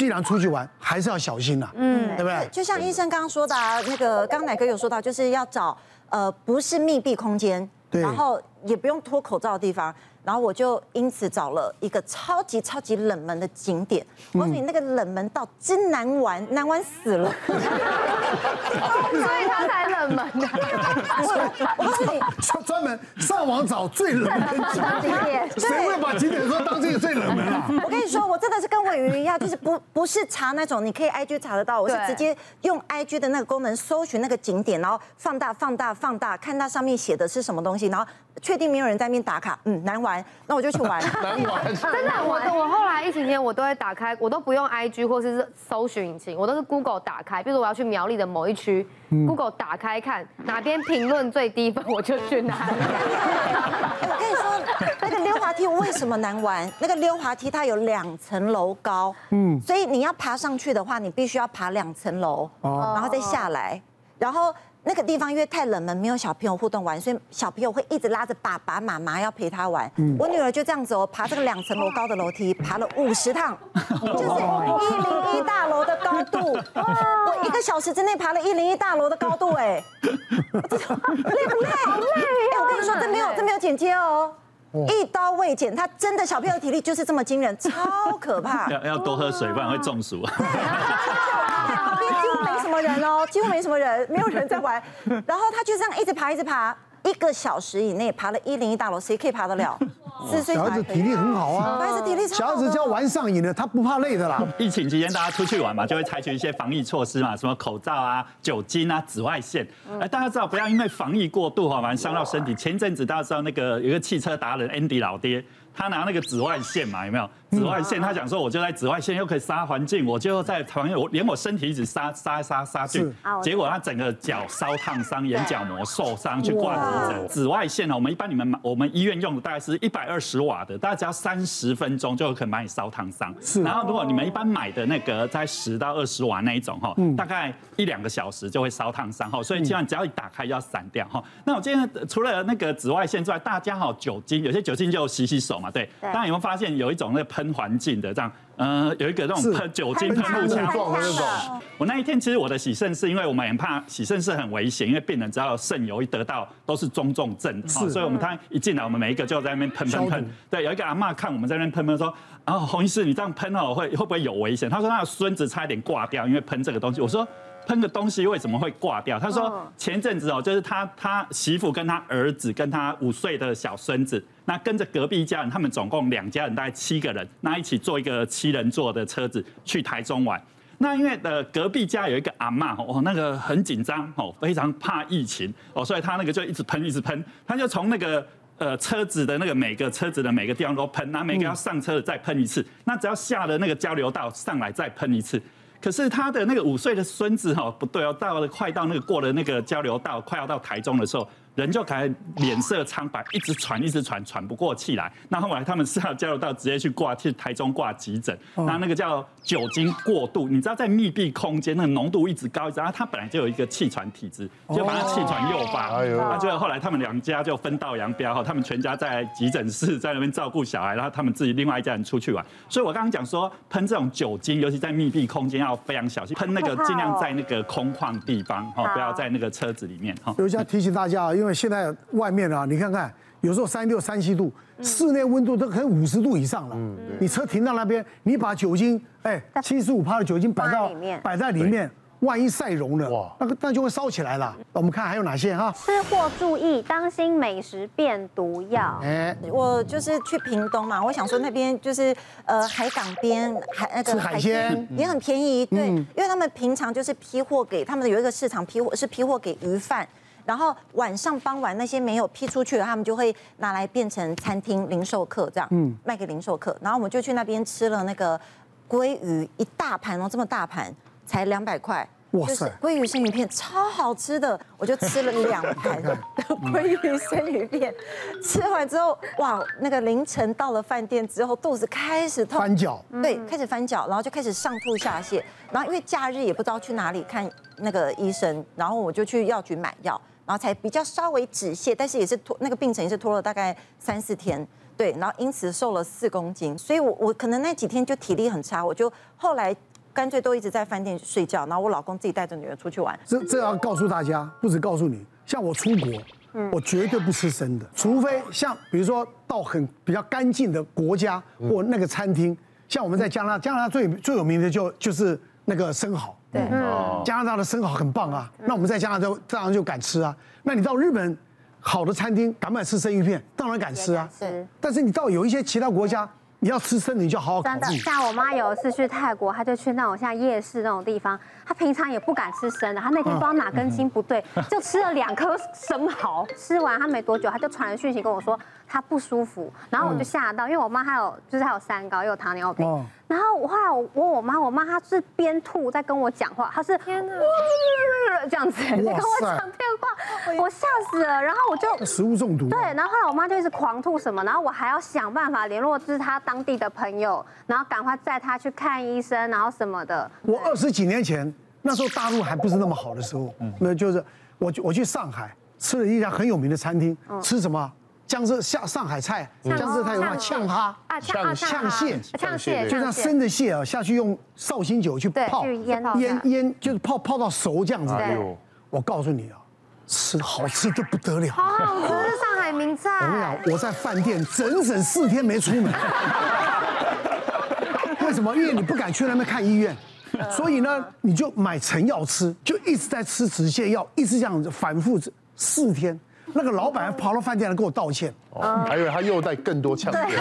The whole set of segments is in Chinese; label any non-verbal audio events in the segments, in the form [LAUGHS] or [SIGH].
既然出去玩，还是要小心呐，嗯，对不对？就像医生刚刚说的，啊，那个刚刚乃哥有说到，就是要找呃不是密闭空间，然后也不用脱口罩的地方。然后我就因此找了一个超级超级冷门的景点。我告诉你，那个冷门到真难玩，难玩死了。[LAUGHS] 所以他才冷门的。我告诉你，专门上网找最冷门的景点。[LAUGHS] 谁会把景点说当这个最冷门啊？我跟你说，我真的是跟我鱼一样，就是不不是查那种你可以 IG 查得到，我是直接用 IG 的那个功能搜寻那个景点，然后放大放大放大，看它上面写的是什么东西，然后确定没有人在那边打卡，嗯，难玩。那我就去玩，[LAUGHS] 难玩。真的，我我后来疫情期间我都会打开，我都不用 IG 或者是搜寻引擎，我都是 Google 打开。比如说我要去苗栗的某一区，Google 打开看哪边评论最低分，我就去哪里。我跟你说，那个溜滑梯为什么难玩？那个溜滑梯它有两层楼高，嗯，所以你要爬上去的话，你必须要爬两层楼，然后再下来，然后。那个地方因为太冷门，没有小朋友互动玩，所以小朋友会一直拉着爸爸妈妈要陪他玩。嗯、我女儿就这样子哦，爬这个两层楼高的楼梯，爬了 [LAUGHS] 五十趟，就是一零一大楼的高度。我一个小时之内爬了一零一大楼的高度，哎，累不累？好累呀！我跟你说，这没有这没有剪接哦，一刀未剪。他真的小朋友体力就是这么惊人，超可怕。[LAUGHS] 要要多喝水，不然会中暑。[LAUGHS] 旁边 [LAUGHS] 几乎没什么人哦？几乎没什么人，没有人在玩。然后他就这样一直爬，一直爬，一个小时以内爬了一零一大楼，谁可以爬得了？四岁小孩子体力很好啊，小孩子体力超好。小孩子只要玩上瘾了，他不怕累的啦。[LAUGHS] 疫情期间大家出去玩嘛，就会采取一些防疫措施嘛，什么口罩啊、酒精啊、紫外线。哎，大家知道不要因为防疫过度哈，完伤到身体。前阵子大家知道那个有一个汽车达人 Andy 老爹。他拿那个紫外线嘛，有没有？紫外线，他讲说，我就在紫外线又可以杀环境，我就在旁边，我连我身体一直杀杀杀杀菌，结果他整个脚烧烫伤，眼角膜受伤，去挂急诊。紫外线呢，我们一般你们我们医院用的大概是一百二十瓦的，大概只要三十分钟就有可能把你烧烫伤。是。然后如果你们一般买的那个在十到二十瓦那一种哈，大概一两个小时就会烧烫伤哈，所以基本上只要一打开就要散掉哈。那我今天除了那个紫外线之外，大家哈酒精，有些酒精就洗洗手嘛。对，大家有没有发现有一种那喷环境的这样，呃，有一个那种喷酒精喷雾枪的那种。我那一天其实我的洗肾是，因为我们很怕洗肾是很危险，因为病人只要肾油一得到都是中重症，所以我们他一进来，我们每一个就在那边喷喷喷。对，有一个阿嬷看我们在那边喷喷说，啊，洪医师你这样喷哦，会会不会有危险？他说他的孙子差一点挂掉，因为喷这个东西。我说。喷个东西为什么会挂掉？他说前阵子哦，就是他他媳妇跟他儿子跟他五岁的小孙子，那跟着隔壁一家人，他们总共两家人大概七个人，那一起坐一个七人座的车子去台中玩。那因为呃隔壁家有一个阿嬷哦，那个很紧张哦，非常怕疫情哦，所以他那个就一直喷一直喷，他就从那个呃车子的那个每个车子的每个地方都喷，那每个要上车的再喷一次，那只要下了那个交流道上来再喷一次。可是他的那个五岁的孙子哈，不对哦，到了快到那个过了那个交流道，快要到台中的时候。人就开始脸色苍白，一直喘，一直喘，喘不过气来。那后来他们是要加入到直接去挂，去台中挂急诊。那那个叫酒精过度，你知道在密闭空间，那个浓度一直高，然后他本来就有一个气喘体质，就把他气喘诱发。那就后来他们两家就分道扬镳哈，他们全家在急诊室在那边照顾小孩，然后他们自己另外一家人出去玩。所以我刚刚讲说，喷这种酒精，尤其在密闭空间要非常小心，喷那个尽量在那个空旷地方哈，不要在那个车子里面哈。有要提醒大家，因为现在外面啊，你看看，有时候三六、三七度，室内温度都可能五十度以上了。嗯，你车停到那边，你把酒精，哎，七十五帕的酒精摆到摆在里面，万一晒融了，哇，那个那就会烧起来了。我们看还有哪些哈？吃货注意，当心美食变毒药。哎，我就是去屏东嘛，我想说那边就是呃海港边海那个海鲜也很便宜，对，因为他们平常就是批货给他们有一个市场批货是批货给鱼贩。然后晚上傍晚那些没有批出去的，他们就会拿来变成餐厅零售客这样，嗯，卖给零售客。然后我们就去那边吃了那个鲑鱼一大盘哦，这么大盘才两百块，哇塞！鲑鱼生鱼片超好吃的，我就吃了两盘 [LAUGHS] 鲑鱼生鱼片。吃完之后，哇，那个凌晨到了饭店之后，肚子开始痛，翻脚，对，开始翻脚，然后就开始上吐下泻。然后因为假日也不知道去哪里看那个医生，然后我就去药局买药。然后才比较稍微止泻，但是也是拖那个病程也是拖了大概三四天，对，然后因此瘦了四公斤，所以我我可能那几天就体力很差，我就后来干脆都一直在饭店睡觉，然后我老公自己带着女儿出去玩。这这要告诉大家，不止告诉你，像我出国，我绝对不吃生的，除非像比如说到很比较干净的国家或那个餐厅，像我们在加拿大，加拿大最最有名的就就是那个生蚝。对，嗯，加拿大的生蚝很棒啊，那我们在加拿大当然就敢吃啊。那你到日本好的餐厅敢不敢吃生鱼片？当然敢吃啊。是，但是你到有一些其他国家，你要吃生的，你就好好考虑。真的，像我妈有一次去泰国，她就去那种像夜市那种地方，她平常也不敢吃生的，她那天不知道哪根筋不对，就吃了两颗生蚝。吃完她没多久，她就传了讯息跟我说她不舒服，然后我就吓到，因为我妈还有就是还有三高又有糖尿病。然后我后来我问我妈，我妈她是边吐在跟我讲话，她是天哪，这样子在跟我讲电话，我吓死了。然后我就食物中毒。对，然后后来我妈就一直狂吐什么，然后我还要想办法联络就是她当地的朋友，然后赶快载她去看医生，然后什么的。我二十几年前那时候大陆还不是那么好的时候，那就是我我去上海吃了一家很有名的餐厅，吃什么？江浙下上海菜，江浙菜有嘛？呛哈啊，呛呛蟹，呛蟹，就像生的蟹啊，下去用绍兴酒去泡，腌腌腌，就是泡泡到熟这样子。我告诉你啊，吃好吃就不得了，好好吃，上海名菜。我跟你讲，我在饭店整整四天没出门。[LAUGHS] 为什么？因为你不敢去那边看医院，所以呢，你就买成药吃，就一直在吃止泻药，一直这样子反复四天。那个老板还跑到饭店来跟我道歉，哦，还以为他又带更多枪。对，竟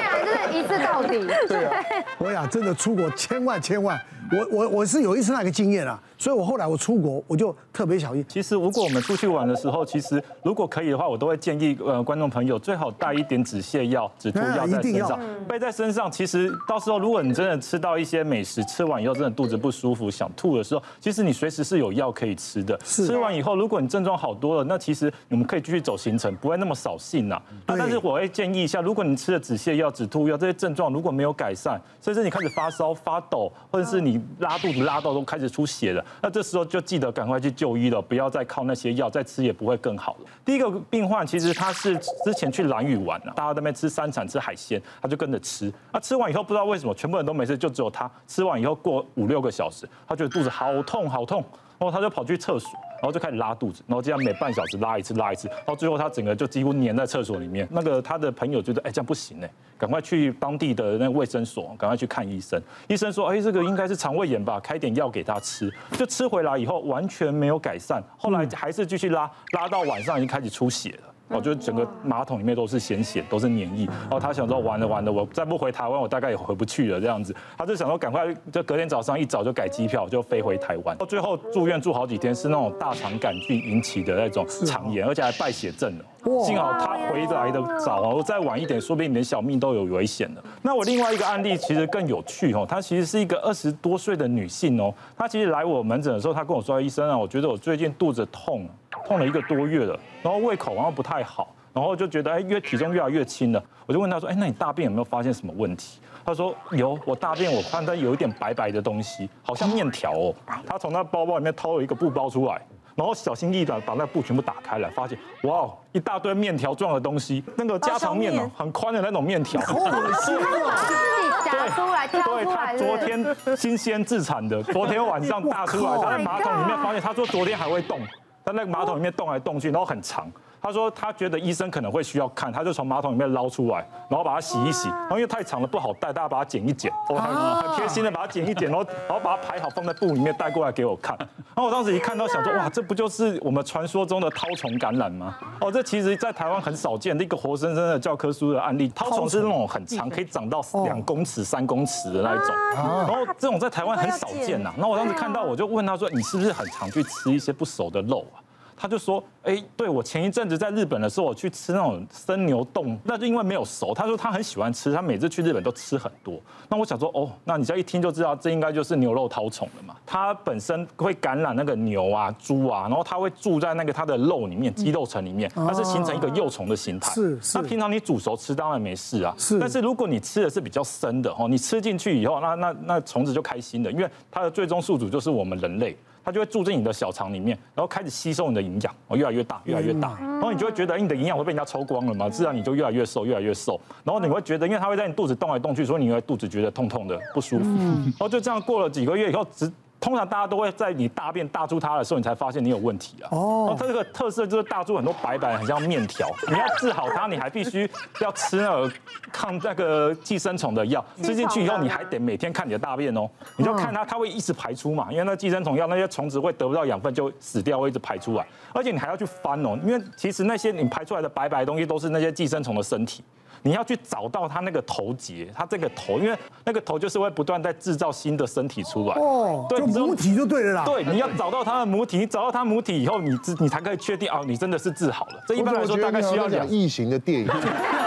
然就是一次到底。对啊，我呀，真的出国千万千万，我我我是有一次那个经验啊。所以我后来我出国，我就特别小心。其实如果我们出去玩的时候，其实如果可以的话，我都会建议呃观众朋友最好带一点止泻药、止吐药在身上，背在身上。其实到时候如果你真的吃到一些美食，吃完以后真的肚子不舒服、想吐的时候，其实你随时是有药可以吃的。吃完以后，如果你症状好多了，那其实你们可以继续走行程，不会那么扫兴呐。但是我会建议一下，如果你吃了止泻药、止吐药这些症状如果没有改善，甚至你开始发烧、发抖，或者是你拉肚子拉到都开始出血了，那这时候就。记得赶快去就医了，不要再靠那些药，再吃也不会更好了。第一个病患其实他是之前去兰屿玩了，大家在那边吃山产吃海鲜，他就跟着吃。那吃完以后不知道为什么全部人都没事，就只有他吃完以后过五六个小时，他觉得肚子好痛好痛，然后他就跑去厕所。然后就开始拉肚子，然后这样每半小时拉一次，拉一次，到最后他整个就几乎粘在厕所里面。那个他的朋友觉得，哎，这样不行哎，赶快去当地的那个卫生所，赶快去看医生。医生说，哎，这个应该是肠胃炎吧，开点药给他吃。就吃回来以后完全没有改善，后来还是继续拉，拉到晚上已经开始出血了。我觉得整个马桶里面都是鲜血，都是黏液。然后他想说，完了完了，我再不回台湾，我大概也回不去了这样子。他就想说，赶快就隔天早上一早就改机票，就飞回台湾。到最后住院住好几天，是那种大肠杆菌引起的那种肠炎，而且还败血症了。幸好他回来的早，我再晚一点，说不定连小命都有危险了。那我另外一个案例其实更有趣哦，她其实是一个二十多岁的女性哦，她其实来我门诊的时候，她跟我说，医生啊，我觉得我最近肚子痛。痛了一个多月了，然后胃口好像不太好，然后就觉得哎，越体重越来越轻了。我就问他说，哎，那你大便有没有发现什么问题？他说有，我大便我看到有一点白白的东西，好像面条哦。他从他包包里面掏了一个布包出来，然后小心翼翼的把那个布全部打开来，发现哇，一大堆面条状的东西，那个家常面哦，很宽的那种面条。好恶心啊！自己夹出来挑出来。对，他昨天新鲜自产的，昨天晚上大出来，[LAUGHS] 他在马桶里面发现，他说昨天还会动。在那个马桶里面动来动去，然后很长。他说他觉得医生可能会需要看，他就从马桶里面捞出来，然后把它洗一洗。然后因为太长了不好带，大家把它剪一剪。我很很贴心的把它剪一剪，然后然后把它排好放在布里面带过来给我看。然后我当时一看到想说哇，这不就是我们传说中的绦虫感染吗？哦，这其实在台湾很少见的一个活生生的教科书的案例。绦虫是那种很长，可以长到两公尺、三公尺的那一种。然后这种在台湾很少见呐。然后我当时看到我就问他说，你是不是很常去吃一些不熟的肉啊？他就说：“哎，对，我前一阵子在日本的时候，我去吃那种生牛冻，那就因为没有熟。他说他很喜欢吃，他每次去日本都吃很多。那我想说，哦，那你这样一听就知道，这应该就是牛肉绦虫了嘛。它本身会感染那个牛啊、猪啊，然后它会住在那个它的肉里面、肌肉层里面，它是形成一个幼虫的形态。是是。那平常你煮熟吃当然没事啊。是。但是如果你吃的是比较生的哦，你吃进去以后，那那那虫子就开心的，因为它的最终宿主就是我们人类。它就会住进你的小肠里面，然后开始吸收你的营养，哦，越来越大，越来越大，然后你就会觉得你的营养会被人家抽光了嘛，自然你就越来越瘦，越来越瘦。然后你会觉得，因为它会在你肚子动来动去，所以你会肚子觉得痛痛的不舒服。然后就这样过了几个月以后，只。通常大家都会在你大便大出它的时候，你才发现你有问题啊。哦。它这个特色就是大出很多白白，很像面条。你要治好它，你还必须要吃那个抗那个寄生虫的药。吃进去以后，你还得每天看你的大便哦。你就看它，它会一直排出嘛，因为那寄生虫药那些虫子会得不到养分就死掉，会一直排出来。而且你还要去翻哦，因为其实那些你排出来的白白的东西都是那些寄生虫的身体。你要去找到它那个头节，它这个头，因为那个头就是会不断在制造新的身体出来。哦，对，母体就对了啦。对，你要找到它的母体，你找到它母体以后，你治你才可以确定哦，你真的是治好了。这一般来说大概需要两异形的电影。[LAUGHS]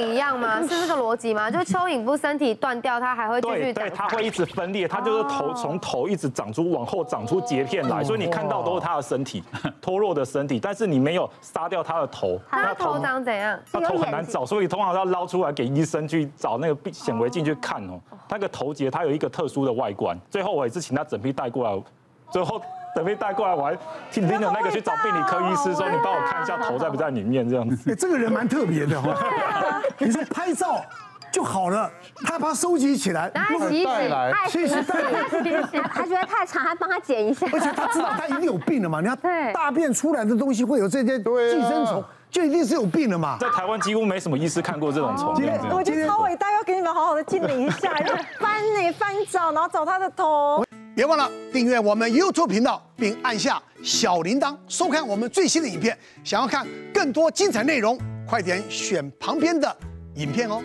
一样吗？[LAUGHS] 是这个逻辑吗？[LAUGHS] 就是蚯蚓不是身体断掉，它还会继续长？对，它会一直分裂，它就是头从头一直长出往后长出截片来，所以你看到都是它的身体 [LAUGHS] 脱落的身体，但是你没有杀掉它的头。它头长怎样？它头很难找，所以通常要捞出来给医生去找那个显微镜去看哦。那个头节它有一个特殊的外观，最后我也是请他整批带过来，最后。等被带过来，我还听拎着那个去找病理科医师，说你帮我看一下头在不在里面这样子。哎，这个人蛮特别的哈。你说拍照就好了，他把它收集起来，带来，其实带来，他觉得太长，还帮他剪一下。而且他知道他一定有病了嘛，你看大便出来的东西会有这些寄生虫，就一定是有病了嘛。在台湾几乎没什么医师看过这种虫。我觉得超伟大，要给你们好好的清理一下，要 [LAUGHS] 翻呢翻找，然后找他的头。别忘了订阅我们 YouTube 频道，并按下小铃铛，收看我们最新的影片。想要看更多精彩内容，快点选旁边的影片哦。